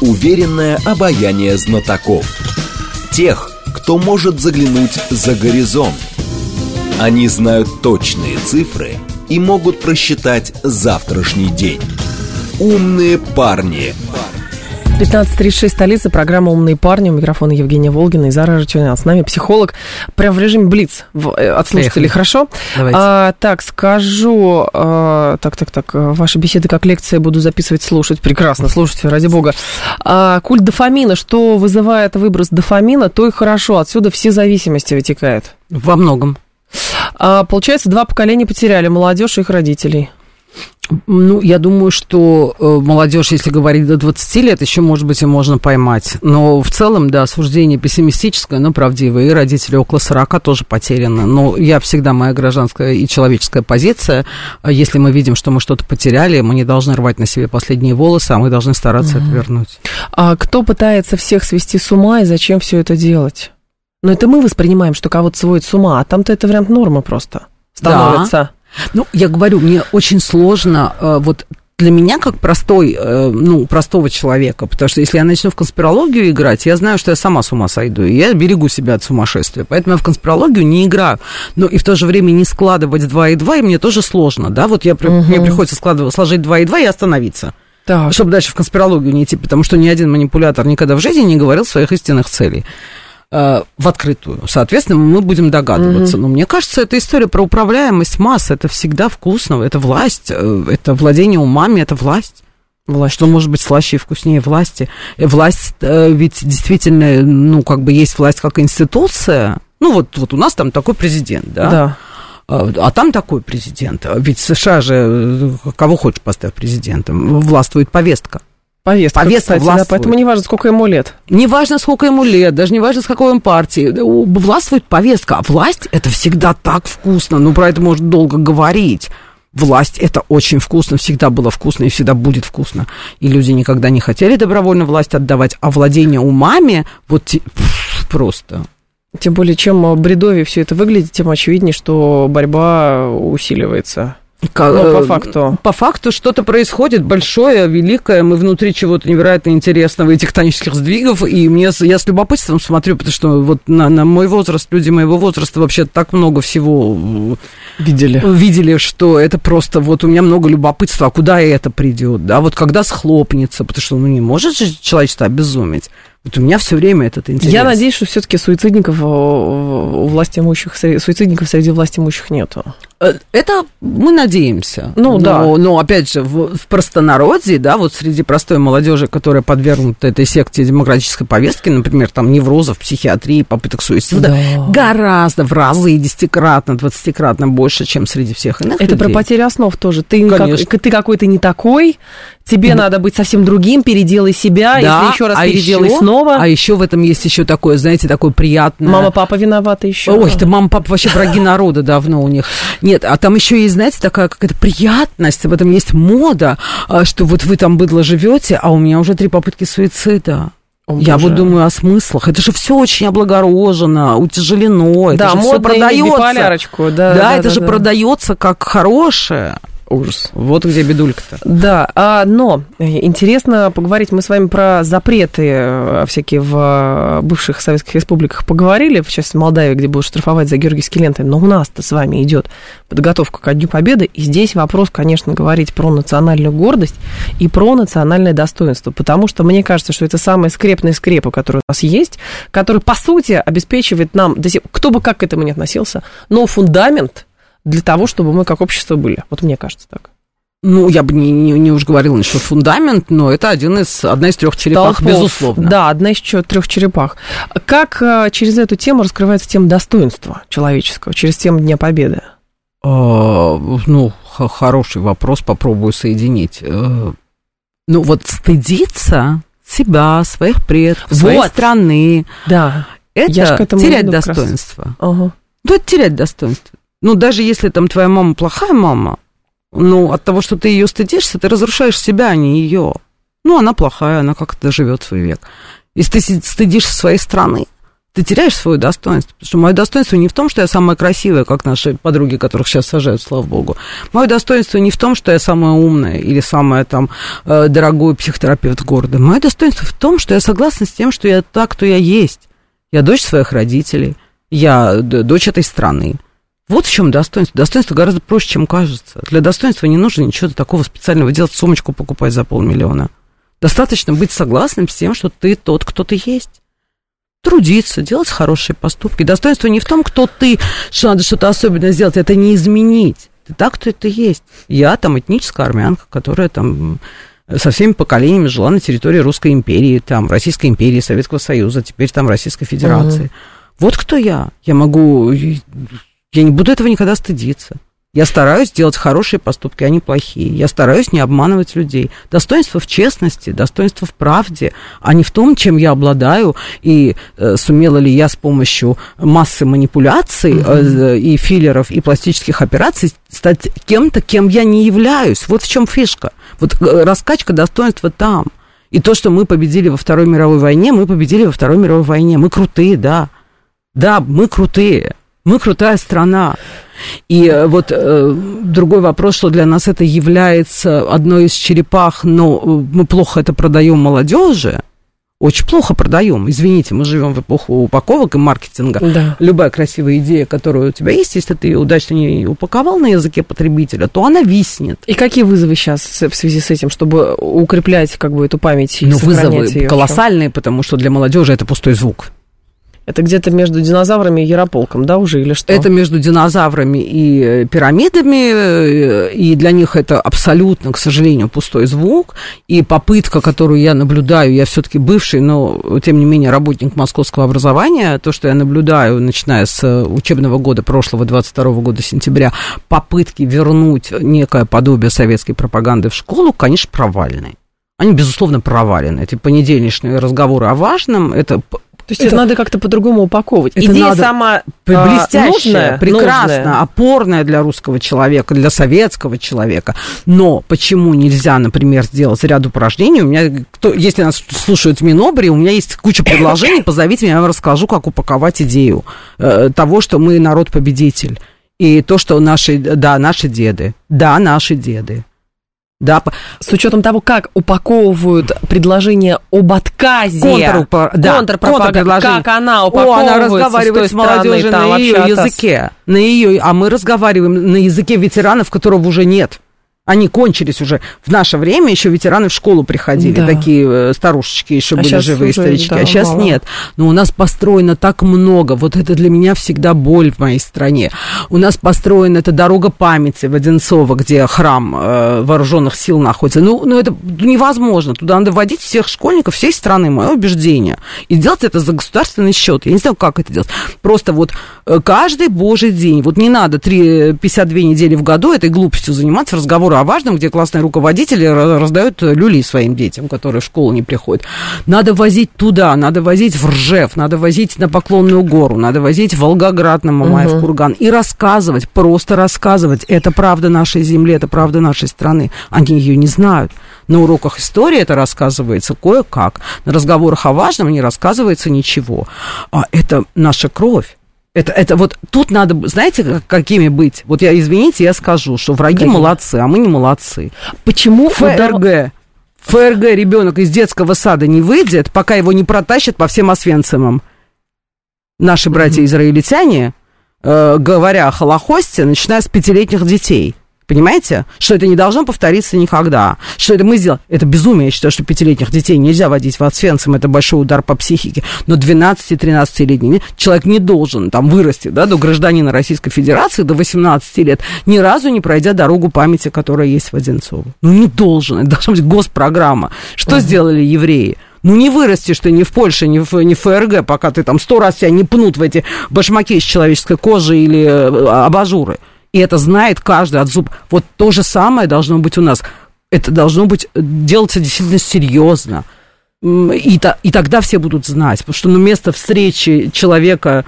Уверенное обаяние знатоков. Тех, кто может заглянуть за горизонт. Они знают точные цифры и могут просчитать завтрашний день. Умные парни. парни 15.36, столица, программа «Умные парни». У микрофона Евгения Волгина и Зара Рачунян. С нами психолог. Прям в режиме Блиц э, от слушателей, хорошо? Давайте. А, так, скажу... А, так, так, так. Ваши беседы как лекция буду записывать, слушать. Прекрасно, слушайте, ради бога. А, культ дофамина. Что вызывает выброс дофамина, то и хорошо. Отсюда все зависимости вытекают. Во многом. А, получается, два поколения потеряли. Молодежь и их родителей. Ну, я думаю, что э, молодежь, если говорить до 20 лет, еще, может быть, и можно поймать. Но в целом, да, суждение пессимистическое, но правдивое. И родители около 40 тоже потеряны. Но я всегда, моя гражданская и человеческая позиция, э, если мы видим, что мы что-то потеряли, мы не должны рвать на себе последние волосы, а мы должны стараться mm-hmm. это вернуть. А кто пытается всех свести с ума и зачем все это делать? Ну, это мы воспринимаем, что кого-то сводит с ума, а там-то это вариант нормы просто становится. Да. Ну, я говорю, мне очень сложно э, вот для меня как простой, э, ну, простого человека, потому что если я начну в конспирологию играть, я знаю, что я сама с ума сойду, и я берегу себя от сумасшествия, поэтому я в конспирологию не играю, но и в то же время не складывать 2 и 2, и мне тоже сложно, да, вот я, угу. мне приходится складывать, сложить 2 и 2 и остановиться. Так. Чтобы дальше в конспирологию не идти, потому что ни один манипулятор никогда в жизни не говорил своих истинных целей. Э, в открытую. Соответственно, мы будем догадываться. Mm-hmm. Но мне кажется, эта история про управляемость масс, это всегда вкусно, это власть, э, это владение умами, это власть. Власть. Что может быть слаще и вкуснее власти? Э, власть ведь действительно, ну, как бы есть власть как институция. Ну, вот, вот у нас там такой президент, да? Да. А там такой президент. Ведь США же, кого хочешь поставь президентом, властвует повестка. Повестка, Повестка кстати, да, поэтому не важно, сколько ему лет. Не важно, сколько ему лет, даже не важно, с какой он партии. Властвует повестка. А власть – это всегда так вкусно. Ну, про это можно долго говорить. Власть – это очень вкусно, всегда было вкусно и всегда будет вкусно. И люди никогда не хотели добровольно власть отдавать, а владение умами вот просто... Тем более, чем бредовее все это выглядит, тем очевиднее, что борьба усиливается. Ну, по факту. По факту что-то происходит большое, великое, мы внутри чего-то невероятно интересного и тектонических сдвигов, и мне, я с любопытством смотрю, потому что вот на, на мой возраст, люди моего возраста вообще так много всего видели. видели, что это просто, вот у меня много любопытства, а куда это придет, да, вот когда схлопнется, потому что, ну, не может же человечество обезуметь. Вот у меня все время этот интерес. Я надеюсь, что все-таки суицидников у власти имущих, суицидников среди власти имущих нету. Э, это мы надеемся. Ну но, да. Но опять же, в, в простонародье, да, вот среди простой молодежи, которая подвергнута этой секте демократической повестки, например, там неврозов, психиатрии, попыток суицида, да. гораздо в разы, десятикратно, двадцатикратно больше, чем среди всех иных Это людей. про потерю основ тоже. Ты, как, ты какой-то не такой, тебе ну, надо быть совсем другим, переделай себя, да, если еще раз а переделай еще, снова. А еще в этом есть еще такое, знаете, такое приятное. Мама, папа виноваты еще. Ой, это мама, папа вообще враги народа давно у них. Нет, а там еще есть, знаете, такая какая-то приятность, в этом есть мода, а, что вот вы там быдло живете, а у меня уже три попытки суицида. О, я вот думаю о смыслах. Это же все очень облагорожено, утяжелено. Да, это же все продается. Да, да, да, это да, же да. продается как хорошее. Ужас. Вот где бедулька-то. Да, а, но интересно поговорить, мы с вами про запреты э, всякие в э, бывших советских республиках поговорили, в частности, Молдавии, где будут штрафовать за георгиевские ленты, но у нас-то с вами идет подготовка ко Дню Победы, и здесь вопрос, конечно, говорить про национальную гордость и про национальное достоинство, потому что мне кажется, что это самые скрепные скрепы, которые у нас есть, которые, по сути, обеспечивает нам, кто бы как к этому ни относился, но фундамент – для того, чтобы мы как общество были. Вот мне кажется так. Ну, я бы не, не, не уж говорила, что фундамент, но это один из, одна из трех черепах, Столпов. безусловно. Да, одна из трех черепах. Как э, через эту тему раскрывается тема достоинства человеческого, через тему Дня Победы? А, ну, хороший вопрос, попробую соединить. Э, Ну, вот стыдиться себя, своих предков, своей Вот. страны, Да. Это терять достоинство. Ага. Ну, это терять достоинство. Ну, даже если там твоя мама плохая мама, ну, от того, что ты ее стыдишься, ты разрушаешь себя, а не ее. Ну, она плохая, она как-то живет свой век. Если ты стыдишься своей страны, ты теряешь свое достоинство. Потому что мое достоинство не в том, что я самая красивая, как наши подруги, которых сейчас сажают, слава богу. Мое достоинство не в том, что я самая умная или самая там э, дорогой психотерапевт города. Мое достоинство в том, что я согласна с тем, что я так, кто я есть. Я дочь своих родителей, я дочь этой страны. Вот в чем достоинство. Достоинство гораздо проще, чем кажется. Для достоинства не нужно ничего такого специального делать, сумочку покупать за полмиллиона. Достаточно быть согласным с тем, что ты тот, кто ты есть. Трудиться, делать хорошие поступки. Достоинство не в том, кто ты, что надо что-то особенное сделать, это не изменить. Ты так, кто ты есть. Я там этническая армянка, которая там со всеми поколениями жила на территории Русской империи, там, Российской империи, Советского Союза, теперь там Российской Федерации. Вот кто я. Я могу... Я не буду этого никогда стыдиться. Я стараюсь делать хорошие поступки, а не плохие. Я стараюсь не обманывать людей. Достоинство в честности, достоинство в правде, а не в том, чем я обладаю, и э, сумела ли я с помощью массы манипуляций э, и филлеров, и пластических операций стать кем-то, кем я не являюсь. Вот в чем фишка. Вот э, раскачка достоинства там. И то, что мы победили во Второй мировой войне, мы победили во Второй мировой войне. Мы крутые, да. Да, мы крутые. Мы крутая страна. И э, вот э, другой вопрос, что для нас это является одной из черепах, но э, мы плохо это продаем молодежи. Очень плохо продаем. Извините, мы живем в эпоху упаковок и маркетинга. Да. Любая красивая идея, которая у тебя есть, если ты ее удачно не упаковал на языке потребителя, то она виснет. И какие вызовы сейчас в связи с этим, чтобы укреплять как бы эту память и Ну, вызовы колоссальные, потому что для молодежи это пустой звук. Это где-то между динозаврами и Ярополком, да, уже или что? Это между динозаврами и э, пирамидами, э, и для них это абсолютно, к сожалению, пустой звук. И попытка, которую я наблюдаю, я все-таки бывший, но тем не менее работник московского образования, то, что я наблюдаю, начиная с э, учебного года прошлого, 22 года сентября, попытки вернуть некое подобие советской пропаганды в школу, конечно, провальные. Они, безусловно, провалены. Эти понедельничные разговоры о важном, это То есть это, надо как-то по-другому упаковывать. Это Идея надо сама блестящая, а, нужная, прекрасная, нужная. опорная для русского человека, для советского человека. Но почему нельзя, например, сделать ряд упражнений? У меня, кто, если нас слушают в Минобре, у меня есть куча предложений, позовите меня, я вам расскажу, как упаковать идею э, того, что мы народ-победитель. И то, что наши, да, наши деды, да, наши деды, да, С учетом того, как упаковывают предложение об отказе. Контрупа- да, контрпропаганда. Как она О, упаковывается она разговаривает с с молодежью на ее языке. На ее, а мы разговариваем на языке ветеранов, которого уже нет. Они кончились уже. В наше время еще ветераны в школу приходили, Да. такие э, старушечки еще А были живые уже, старички, да, а сейчас мало. нет. Но у нас построено так много. Вот это для меня всегда боль в моей стране. У нас построена эта дорога памяти в Одинцово, где храм э, вооруженных сил находится. Ну, ну, это невозможно. Туда надо вводить всех школьников всей страны, мое убеждение. И делать это за государственный счет. Я не знаю, как это делать. Просто вот э, каждый божий день. Вот не надо 3, 52 недели в году этой глупостью заниматься, разговоры о важном, где классные руководители ра- раздают люли своим детям, которые в школу не приходят. Надо возить туда, надо возить в Ржев, надо возить на Поклонную гору, надо возить в Волгоград на Мамаев курган и рассказывать, просто рассказывать. Это правда нашей земли, это правда нашей страны. Они ее не знают. На уроках истории это рассказывается кое-как. На разговорах о важном не рассказывается ничего. А это наша кровь. Это, это вот тут надо, знаете, как- какими быть? Вот я, извините, я скажу, что враги Какими? молодцы, а мы не молодцы. Почему ФРГ. ФРГ ребенок из детского сада не выйдет, пока его не протащат по всем Освенцимам. Наши братья-израильтяне, э, говоря о Холокосте, начиная с пятилетних детей. Понимаете? Что это не должно повториться никогда. Что это мы сделали. Это безумие. Я считаю, что пятилетних детей нельзя водить в Освенцим. Это большой удар по психике. Но 12-13-летний человек не должен там вырасти да, до гражданина Российской Федерации до 18 лет, ни разу не пройдя дорогу памяти, которая есть в Одинцово. Ну, не должен. Это должна быть госпрограмма. Что угу. сделали евреи? Ну, не вырастешь ты ни в Польше, ни в, ни в ФРГ, пока ты там сто раз тебя не пнут в эти башмаки из человеческой кожи или э, абажуры. И это знает каждый от зуб. Вот то же самое должно быть у нас. Это должно быть э, делаться действительно серьезно. И, и тогда все будут знать, потому что ну, место встречи человека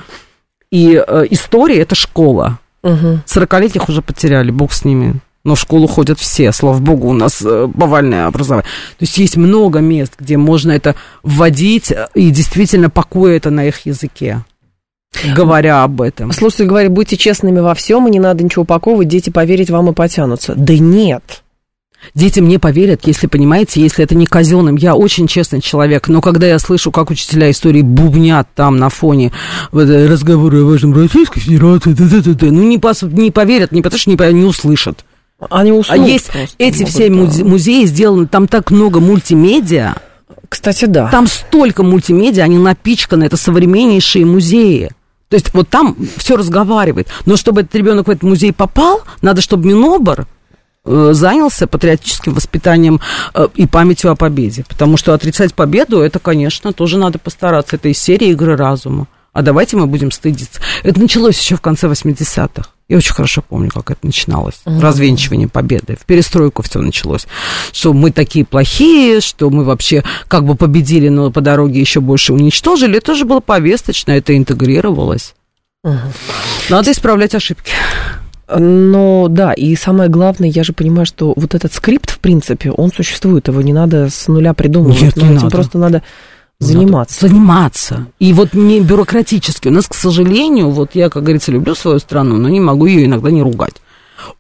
и э, истории это школа. Угу. 40-летних уже потеряли, бог с ними. Но в школу ходят все, слава богу, у нас э, повальное образование. То есть есть много мест, где можно это вводить э, и действительно покоя это на их языке говоря об этом. Слушайте, говорит, будьте честными во всем, и не надо ничего упаковывать, дети поверить вам и потянутся. Да нет. Дети мне поверят, если понимаете, если это не казенным. Я очень честный человек, но когда я слышу, как учителя истории бубнят там на фоне разговора о важном Российской Федерации, да, да, да, да, ну не, пос, не поверят, не потому что не, не услышат. Они уснут а есть эти могут, все да. музеи сделаны, там так много мультимедиа. Кстати, да. Там столько мультимедиа, они напичканы, это современнейшие музеи. То есть вот там все разговаривает. Но чтобы этот ребенок в этот музей попал, надо, чтобы Минобр э, занялся патриотическим воспитанием э, и памятью о победе. Потому что отрицать победу, это, конечно, тоже надо постараться. Это из серии игры разума. А давайте мы будем стыдиться. Это началось еще в конце 80-х. Я очень хорошо помню, как это начиналось. Mm-hmm. Развенчивание победы. В перестройку все началось. Что мы такие плохие, что мы вообще как бы победили, но по дороге еще больше уничтожили. Это тоже было повесточно, это интегрировалось. Mm-hmm. Надо исправлять ошибки. Но да, и самое главное, я же понимаю, что вот этот скрипт, в принципе, он существует, его не надо с нуля придумывать. Нет, не надо. Просто надо Заниматься. Надо заниматься. И вот не бюрократически. У нас, к сожалению, вот я, как говорится, люблю свою страну, но не могу ее иногда не ругать.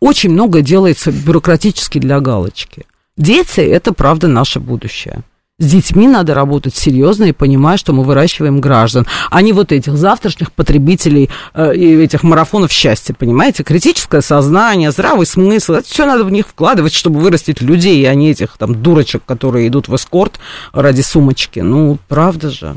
Очень много делается бюрократически для галочки. Дети – это, правда, наше будущее. С детьми надо работать серьезно и понимая, что мы выращиваем граждан, а не вот этих завтрашних потребителей э, и этих марафонов счастья, понимаете? Критическое сознание, здравый смысл, это все надо в них вкладывать, чтобы вырастить людей, а не этих там дурочек, которые идут в эскорт ради сумочки. Ну, правда же.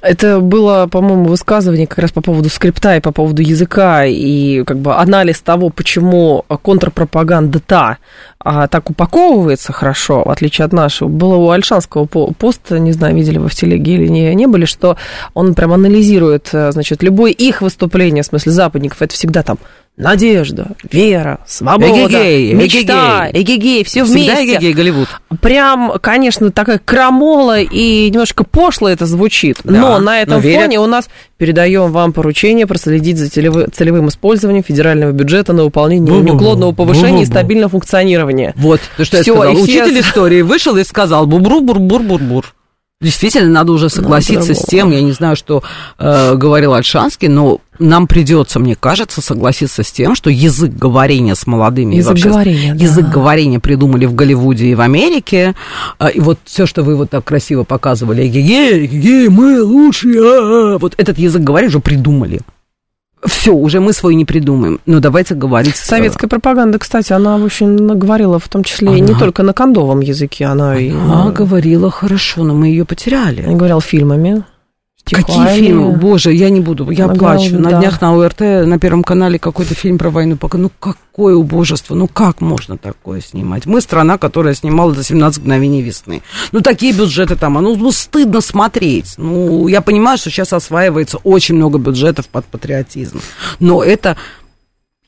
Это было, по-моему, высказывание как раз по поводу скрипта и по поводу языка, и как бы анализ того, почему контрпропаганда та а, так упаковывается хорошо, в отличие от нашего. Было у Альшанского поста, не знаю, видели вы в телеге или не, не были, что он прям анализирует, значит, любое их выступление, в смысле западников, это всегда там надежда, вера, свобода, эгегей, мечта, эгегей, все вместе. Всегда эгегей, Голливуд. Прям, конечно, такая крамола и немножко пошло это звучит, да, но на этом но фоне у нас передаем вам поручение проследить за целевым использованием федерального бюджета на выполнение Бу-бу-бу. неуклонного повышения Бу-бу-бу. и стабильного функционирования. Вот, то, что Всё, я сказал. Учитель истории вышел и сказал бу-бур-бур-бур-бур-бур. Действительно, надо уже согласиться с тем, я не знаю, что э, говорил Альшанский, но нам придется, мне кажется, согласиться с тем, что язык говорения с молодыми... Язык вообще, говорения, да. Язык говорения придумали в Голливуде и в Америке. Э, и вот все, что вы вот так красиво показывали, эгегей, эгегей, мы лучшие, а-а-а. вот этот язык говорения уже придумали. Все, уже мы свой не придумаем. Но давайте говорить... Советская пропаганда, кстати, она очень говорила, в том числе она... не только на кондовом языке, она, она и... Она говорила хорошо, но мы ее потеряли. Она говорила фильмами. Какие фильмы? Боже, я не буду, я плачу. Да. На днях на ОРТ, на Первом канале какой-то фильм про войну. Ну какое убожество, ну как можно такое снимать? Мы страна, которая снимала до 17 мгновений весны. Ну такие бюджеты там, а ну, ну стыдно смотреть. Ну я понимаю, что сейчас осваивается очень много бюджетов под патриотизм. Но это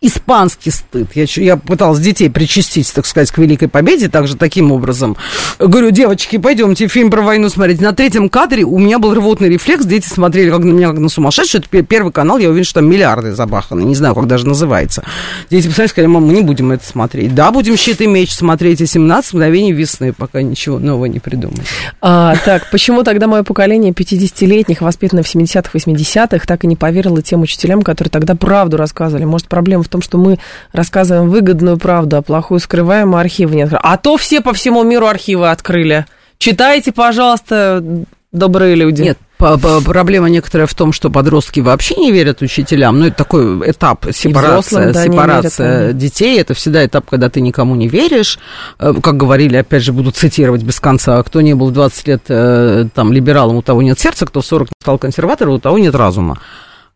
испанский стыд. Я, я пыталась детей причастить, так сказать, к Великой Победе, также таким образом. Говорю, девочки, пойдемте фильм про войну смотреть. На третьем кадре у меня был рвотный рефлекс, дети смотрели как на меня, как на сумасшедшую. Это первый канал, я уверен, что там миллиарды забаханы, не знаю, как даже называется. Дети писали, сказали, мам, мы не будем это смотреть. Да, будем «Щит и меч» смотреть, и 17 мгновений весны, пока ничего нового не придумали. А, так, почему тогда мое поколение 50-летних, воспитанное в 70-х, 80-х, так и не поверило тем учителям, которые тогда правду рассказывали? Может, проблема в том, что мы рассказываем выгодную правду, а плохую скрываем, а архивы не открываем. А то все по всему миру архивы открыли. Читайте, пожалуйста, добрые люди. Нет, Проблема некоторая в том, что подростки вообще не верят учителям. Ну, это такой этап сепарация, взрослым, да, сепарация верят, детей. Это всегда этап, когда ты никому не веришь. Э, как говорили, опять же, буду цитировать без конца. Кто не был в 20 лет э, там либералом, у того нет сердца. Кто в 40 стал консерватором, у того нет разума.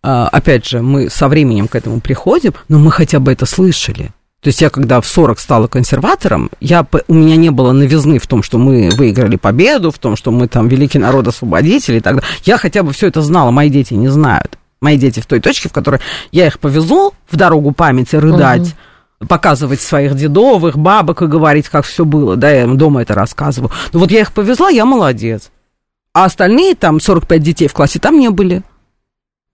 А, опять же, мы со временем к этому приходим, но мы хотя бы это слышали. То есть я, когда в 40 стала консерватором, я, у меня не было новизны в том, что мы выиграли победу, в том, что мы там великий народ-освободитель и так далее. Я хотя бы все это знала, мои дети не знают. Мои дети в той точке, в которой я их повезу в дорогу памяти рыдать, угу. показывать своих дедовых, бабок и говорить, как все было. Да, я им дома это рассказываю. Но вот я их повезла, я молодец. А остальные там 45 детей в классе там не были.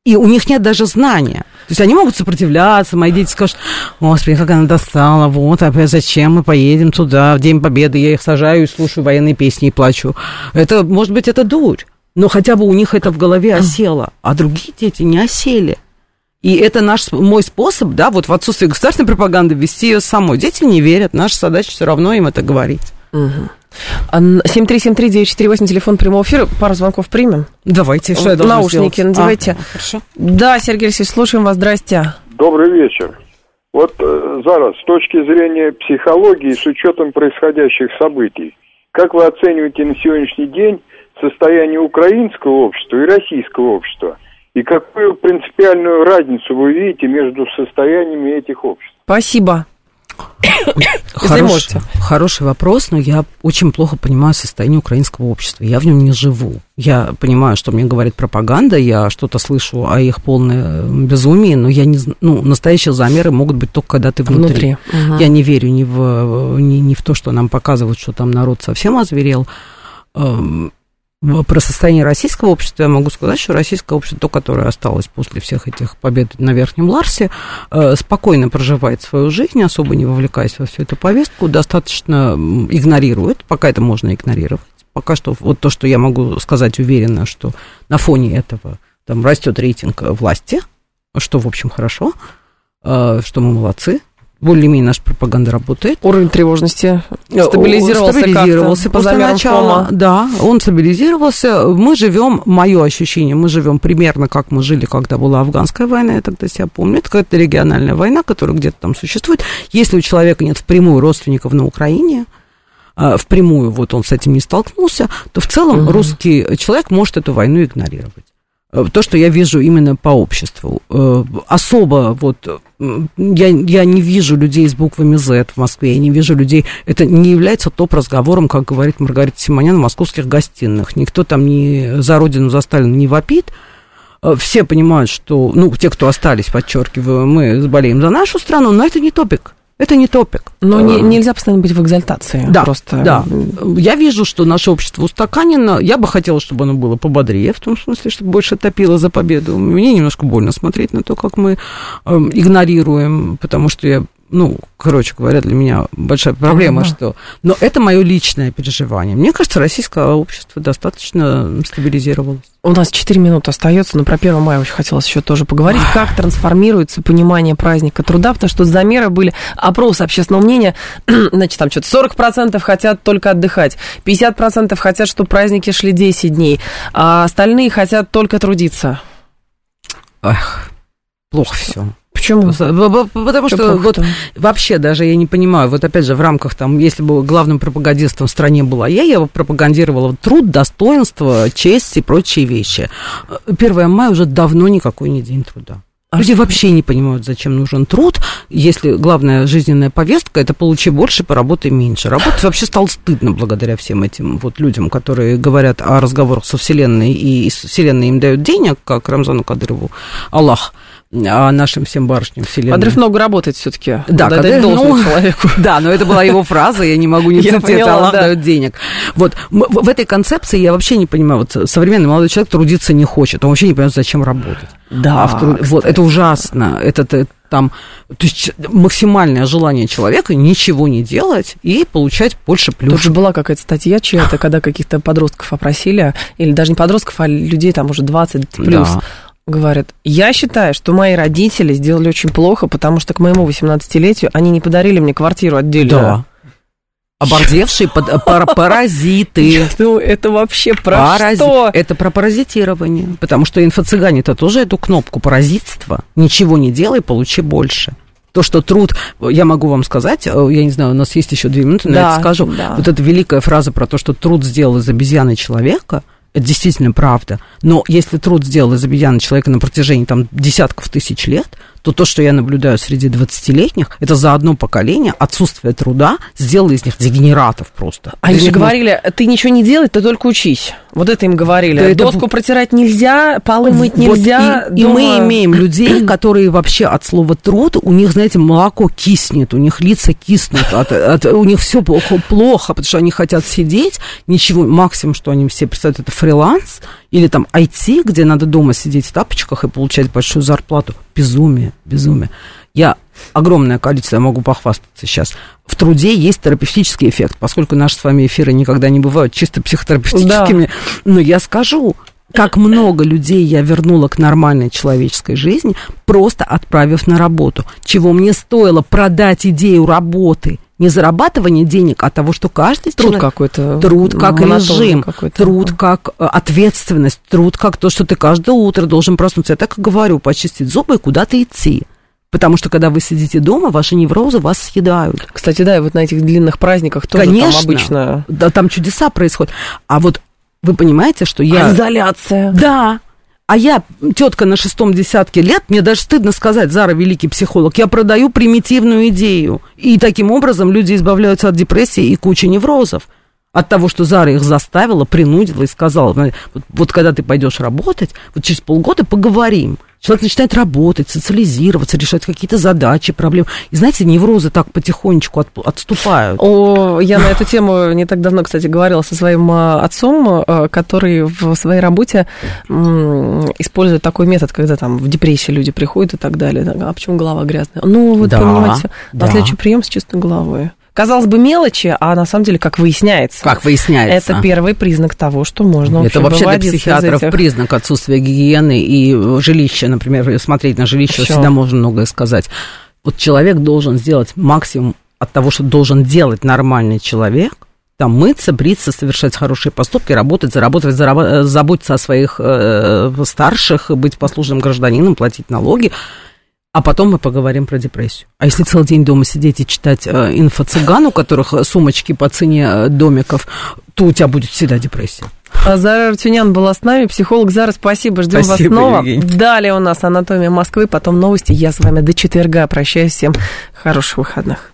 И у них нет даже знания. То есть они могут сопротивляться, мои дети скажут, господи, как она достала, вот, опять зачем мы поедем туда в День Победы, я их сажаю и слушаю военные песни и плачу. Это, может быть, это дурь, но хотя бы у них это в голове осело, а другие дети не осели. И это наш, мой способ, да, вот в отсутствии государственной пропаганды вести ее самой. Дети не верят, наша задача все равно им это говорить. Угу. 7373948, телефон прямого эфира. Пару звонков примем. Давайте, что я должна Наушники сделать? надевайте. А, хорошо. Да, Сергей Алексеевич, слушаем вас. Здрасте. Добрый вечер. Вот э, зараз, с точки зрения психологии, с учетом происходящих событий, как вы оцениваете на сегодняшний день состояние украинского общества и российского общества? И какую принципиальную разницу вы видите между состояниями этих обществ? Спасибо. Хорош, хороший вопрос, но я очень плохо понимаю состояние украинского общества. Я в нем не живу. Я понимаю, что мне говорит пропаганда, я что-то слышу о их полное безумии, но я не ну, настоящие замеры могут быть только когда ты внутри. внутри. Угу. Я не верю ни в, ни, ни в то, что нам показывают, что там народ совсем озверел эм, про состояние российского общества я могу сказать, что российское общество, то, которое осталось после всех этих побед на Верхнем Ларсе, э, спокойно проживает свою жизнь, особо не вовлекаясь во всю эту повестку, достаточно игнорирует, пока это можно игнорировать. Пока что вот то, что я могу сказать уверенно, что на фоне этого там растет рейтинг власти, что, в общем, хорошо, э, что мы молодцы, более-менее наша пропаганда работает. Уровень тревожности стабилизировался, стабилизировался по после начала. Фома. Да, он стабилизировался. Мы живем, мое ощущение, мы живем примерно как мы жили, когда была афганская война, я тогда себя помню. Это какая-то региональная война, которая где-то там существует. Если у человека нет впрямую родственников на Украине, а, впрямую вот он с этим не столкнулся, то в целом угу. русский человек может эту войну игнорировать. Э, то, что я вижу именно по обществу. Э, особо вот я, я не вижу людей с буквами Z в Москве, я не вижу людей, это не является топ-разговором, как говорит Маргарита Симонян, в московских гостиных. Никто там не за Родину, за Сталина не вопит. Э, все понимают, что, ну, те, кто остались, подчеркиваю, мы болеем за нашу страну, но это не топик. Это не топик. Но не, эм. нельзя постоянно быть в экзальтации. Да, просто. да. Я вижу, что наше общество устаканено. Я бы хотела, чтобы оно было пободрее, в том смысле, чтобы больше топило за победу. Мне немножко больно смотреть на то, как мы э, игнорируем, потому что я ну, короче говоря, для меня большая проблема, ага. что... Но это мое личное переживание. Мне кажется, российское общество достаточно стабилизировалось. У нас 4 минуты остается, но про 1 мая очень хотелось еще тоже поговорить. Как трансформируется понимание праздника труда, потому что замеры были, опрос общественного мнения, значит, там что-то 40% хотят только отдыхать, 50% хотят, чтобы праздники шли 10 дней, а остальные хотят только трудиться. Эх, плохо все. Почему? Потому что, что вот вообще даже я не понимаю, вот опять же в рамках там, если бы главным пропагандистом в стране была я, я бы пропагандировала труд, достоинство, честь и прочие вещи. 1 мая уже давно никакой не день труда. А Люди вообще не понимают, зачем нужен труд, если главная жизненная повестка это получи больше, поработай меньше. Работать вообще стало стыдно благодаря всем этим вот людям, которые говорят о разговорах со Вселенной, и Вселенная им дает денег, как Рамзану Кадырову, Аллах нашим всем барышням вселенной. Подрыв много работает все-таки. Да, когда, ну, человеку. Да, но это была его фраза, я не могу не цитировать, Аллах дает денег. Вот, в этой концепции я вообще не понимаю, вот современный молодой человек трудиться не хочет, он вообще не понимает, зачем работать. Да, а труд... Вот, это ужасно, это, это там, то есть максимальное желание человека ничего не делать и получать больше плюшек. Тут же была какая-то статья чья-то, когда каких-то подростков опросили, или даже не подростков, а людей там уже 20 плюс. Да говорят, я считаю, что мои родители сделали очень плохо, потому что к моему 18-летию они не подарили мне квартиру отдельную. Да. Оборзевшие под, пар, паразиты. Ну, это вообще про Парази... что? Это про паразитирование. Потому что инфо-цыгане-то тоже эту кнопку паразитства. Ничего не делай, получи больше. То, что труд, я могу вам сказать, э, я не знаю, у нас есть еще две минуты, но я Да, это скажу. да. Вот эта великая фраза про то, что труд сделал из обезьяны человека, это действительно правда. Но если труд сделал из обезьяны человека на протяжении там, десятков тысяч лет, то то, что я наблюдаю среди 20-летних, это за одно поколение отсутствие труда сделало из них дегенератов просто. Они Из же говорили, ты ничего не делай, ты только учись. Вот это им говорили. Да это Доску б- протирать нельзя, полы мыть Вот нельзя. и, и дома- мы имеем людей, которые вообще от слова труд, у них, знаете, молоко киснет, у них лица киснут, от- от- у них все плохо, плохо, потому что они хотят сидеть, ничего, максимум, что они все представляют, это фриланс или там IT, где надо дома сидеть в тапочках и получать большую зарплату. Безумие, безумие. Я огромное количество, я могу похвастаться сейчас. В труде есть терапевтический эффект, поскольку наши с вами эфиры никогда не бывают чисто психотерапевтическими. Но я скажу, как много людей я вернула к нормальной человеческой жизни, просто отправив на работу. Чего мне стоило продать идею работы. Не зарабатывание денег, а того, что каждый Труд человек- какой-то. Труд как режим, труд как э, ответственность, труд как то, что ты каждое утро должен проснуться. Я так и говорю, почистить зубы и куда-то идти. Потому что, когда вы сидите дома, ваши неврозы вас съедают. Кстати, да, и вот на этих длинных праздниках тоже Конечно. там обычно... Да, там чудеса происходят. А вот вы понимаете, что я... Изоляция. Да. А я, тетка на шестом десятке лет, мне даже стыдно сказать, Зара, великий психолог, я продаю примитивную идею. И таким образом люди избавляются от депрессии и кучи неврозов. От того, что Зара их заставила, принудила и сказала, вот, вот когда ты пойдешь работать, вот через полгода поговорим. Человек начинает работать, социализироваться, решать какие-то задачи, проблемы. И знаете, неврозы так потихонечку от- отступают. О, я на эту тему не так давно, кстати, говорила со своим а, отцом, а, который в своей работе использует такой метод, когда там в депрессии люди приходят и так далее. А почему голова грязная? Ну, вот Да, понимаете, да. на следующий прием с чистой головой. Казалось бы, мелочи, а на самом деле, как выясняется, Как выясняется. это первый признак того, что можно Это вообще для психиатров признак отсутствия гигиены и э, жилища, например, смотреть на жилище Всё. всегда можно многое сказать. Вот человек должен сделать максимум от того, что должен делать нормальный человек, там мыться, бриться, совершать хорошие поступки, работать, зарабатывать, зараба- э, заботиться о своих э, старших, быть послушным гражданином, платить налоги. А потом мы поговорим про депрессию. А если целый день дома сидеть и читать э, инфо-цыган, у которых э, сумочки по цене э, домиков, то у тебя будет всегда депрессия. А Зара Артюнян была с нами, психолог Зара, спасибо, ждем Спасибо, вас снова. Евгений. Далее у нас анатомия Москвы, потом новости. Я с вами до четверга прощаюсь, всем хороших выходных.